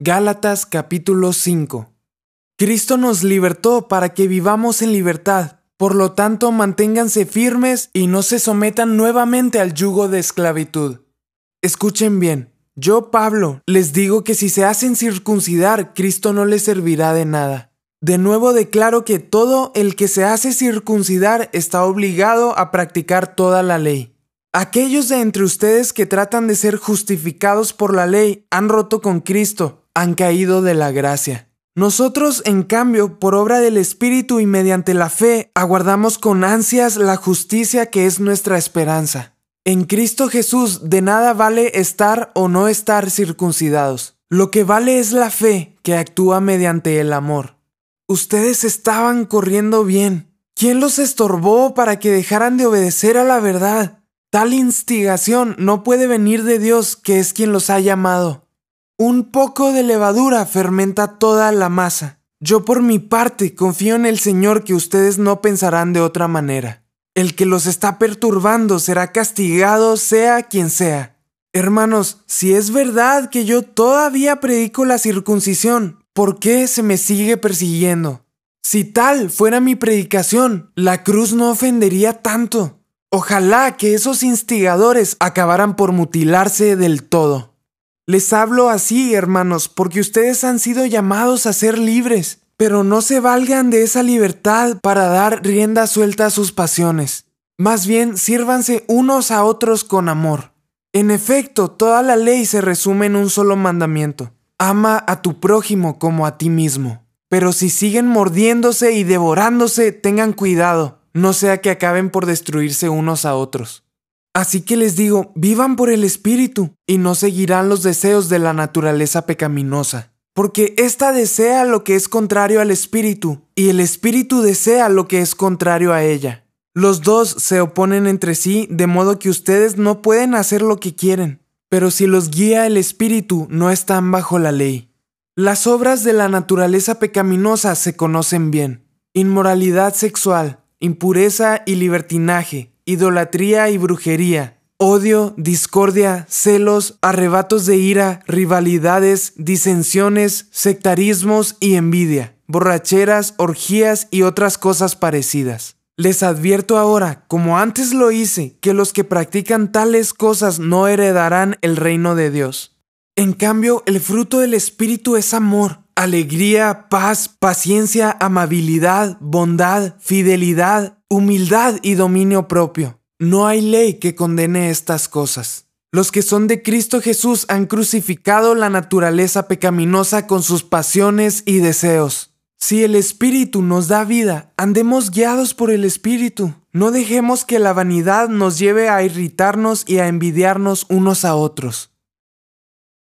Gálatas capítulo 5 Cristo nos libertó para que vivamos en libertad. Por lo tanto, manténganse firmes y no se sometan nuevamente al yugo de esclavitud. Escuchen bien, yo, Pablo, les digo que si se hacen circuncidar, Cristo no les servirá de nada. De nuevo declaro que todo el que se hace circuncidar está obligado a practicar toda la ley. Aquellos de entre ustedes que tratan de ser justificados por la ley han roto con Cristo, han caído de la gracia. Nosotros, en cambio, por obra del Espíritu y mediante la fe, aguardamos con ansias la justicia que es nuestra esperanza. En Cristo Jesús de nada vale estar o no estar circuncidados. Lo que vale es la fe que actúa mediante el amor. Ustedes estaban corriendo bien. ¿Quién los estorbó para que dejaran de obedecer a la verdad? Tal instigación no puede venir de Dios, que es quien los ha llamado. Un poco de levadura fermenta toda la masa. Yo por mi parte confío en el Señor que ustedes no pensarán de otra manera. El que los está perturbando será castigado sea quien sea. Hermanos, si es verdad que yo todavía predico la circuncisión, ¿por qué se me sigue persiguiendo? Si tal fuera mi predicación, la cruz no ofendería tanto. Ojalá que esos instigadores acabaran por mutilarse del todo. Les hablo así, hermanos, porque ustedes han sido llamados a ser libres, pero no se valgan de esa libertad para dar rienda suelta a sus pasiones. Más bien, sírvanse unos a otros con amor. En efecto, toda la ley se resume en un solo mandamiento. Ama a tu prójimo como a ti mismo. Pero si siguen mordiéndose y devorándose, tengan cuidado, no sea que acaben por destruirse unos a otros. Así que les digo, vivan por el Espíritu y no seguirán los deseos de la naturaleza pecaminosa, porque ésta desea lo que es contrario al Espíritu y el Espíritu desea lo que es contrario a ella. Los dos se oponen entre sí de modo que ustedes no pueden hacer lo que quieren, pero si los guía el Espíritu no están bajo la ley. Las obras de la naturaleza pecaminosa se conocen bien. Inmoralidad sexual, impureza y libertinaje, idolatría y brujería, odio, discordia, celos, arrebatos de ira, rivalidades, disensiones, sectarismos y envidia, borracheras, orgías y otras cosas parecidas. Les advierto ahora, como antes lo hice, que los que practican tales cosas no heredarán el reino de Dios. En cambio, el fruto del Espíritu es amor, alegría, paz, paciencia, amabilidad, bondad, fidelidad, humildad y dominio propio. No hay ley que condene estas cosas. Los que son de Cristo Jesús han crucificado la naturaleza pecaminosa con sus pasiones y deseos. Si el Espíritu nos da vida, andemos guiados por el Espíritu. No dejemos que la vanidad nos lleve a irritarnos y a envidiarnos unos a otros.